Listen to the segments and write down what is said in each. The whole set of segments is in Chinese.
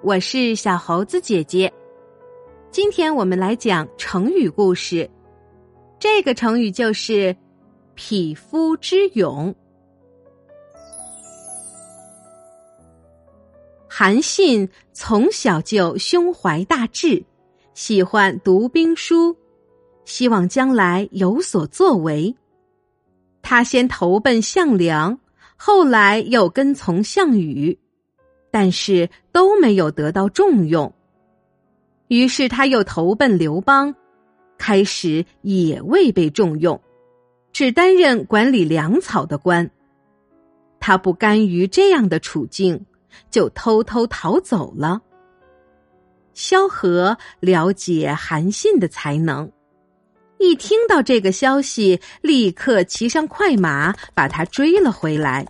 我是小猴子姐姐。今天我们来讲成语故事，这个成语就是“匹夫之勇”。韩信从小就胸怀大志，喜欢读兵书，希望将来有所作为。他先投奔项梁，后来又跟从项羽，但是都没有得到重用。于是他又投奔刘邦，开始也未被重用，只担任管理粮草的官。他不甘于这样的处境，就偷偷逃走了。萧何了解韩信的才能。一听到这个消息，立刻骑上快马，把他追了回来。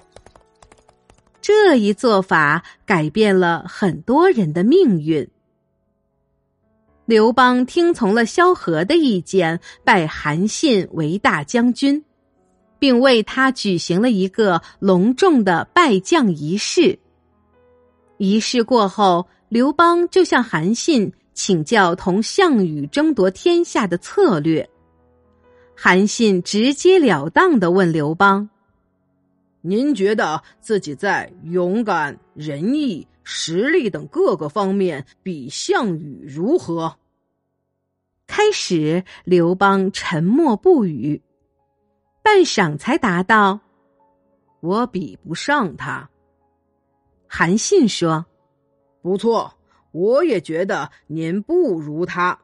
这一做法改变了很多人的命运。刘邦听从了萧何的意见，拜韩信为大将军，并为他举行了一个隆重的拜将仪式。仪式过后，刘邦就向韩信请教同项羽争夺天下的策略。韩信直截了当的问刘邦：“您觉得自己在勇敢、仁义、实力等各个方面比项羽如何？”开始，刘邦沉默不语，半晌才答道：“我比不上他。”韩信说：“不错，我也觉得您不如他。”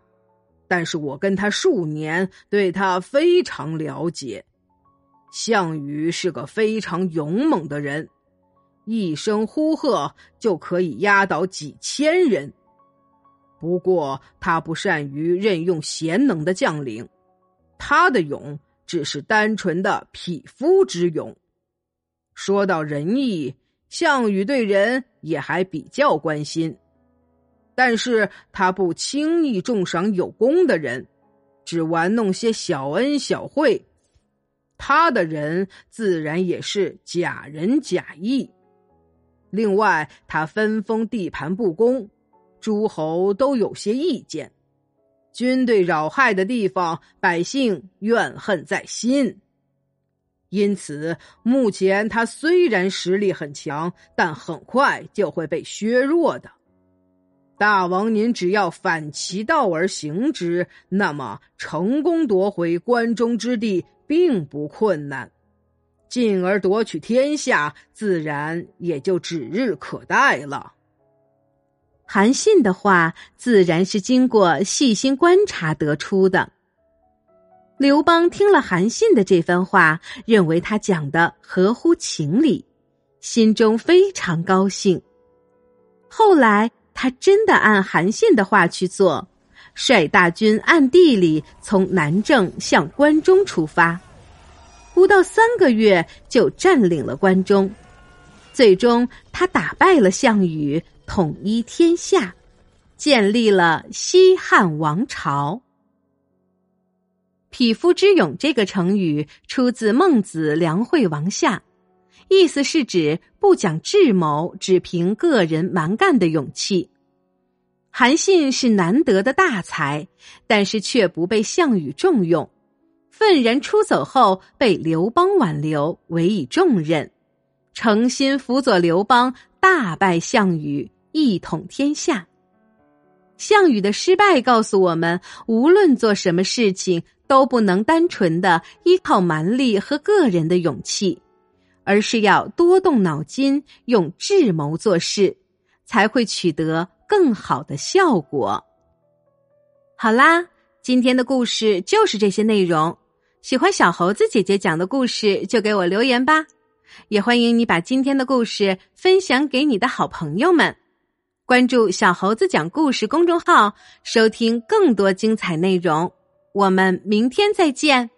但是我跟他数年，对他非常了解。项羽是个非常勇猛的人，一声呼喝就可以压倒几千人。不过他不善于任用贤能的将领，他的勇只是单纯的匹夫之勇。说到仁义，项羽对人也还比较关心。但是他不轻易重赏有功的人，只玩弄些小恩小惠，他的人自然也是假仁假义。另外，他分封地盘不公，诸侯都有些意见，军队扰害的地方，百姓怨恨在心。因此，目前他虽然实力很强，但很快就会被削弱的。大王，您只要反其道而行之，那么成功夺回关中之地并不困难，进而夺取天下，自然也就指日可待了。韩信的话自然是经过细心观察得出的。刘邦听了韩信的这番话，认为他讲的合乎情理，心中非常高兴。后来。他真的按韩信的话去做，率大军暗地里从南郑向关中出发，不到三个月就占领了关中，最终他打败了项羽，统一天下，建立了西汉王朝。匹夫之勇这个成语出自《孟子·梁惠王下》。意思是指不讲智谋，只凭个人蛮干的勇气。韩信是难得的大才，但是却不被项羽重用，愤然出走后被刘邦挽留，委以重任，诚心辅佐刘邦大败项羽，一统天下。项羽的失败告诉我们，无论做什么事情，都不能单纯的依靠蛮力和个人的勇气。而是要多动脑筋，用智谋做事，才会取得更好的效果。好啦，今天的故事就是这些内容。喜欢小猴子姐姐讲的故事，就给我留言吧。也欢迎你把今天的故事分享给你的好朋友们。关注“小猴子讲故事”公众号，收听更多精彩内容。我们明天再见。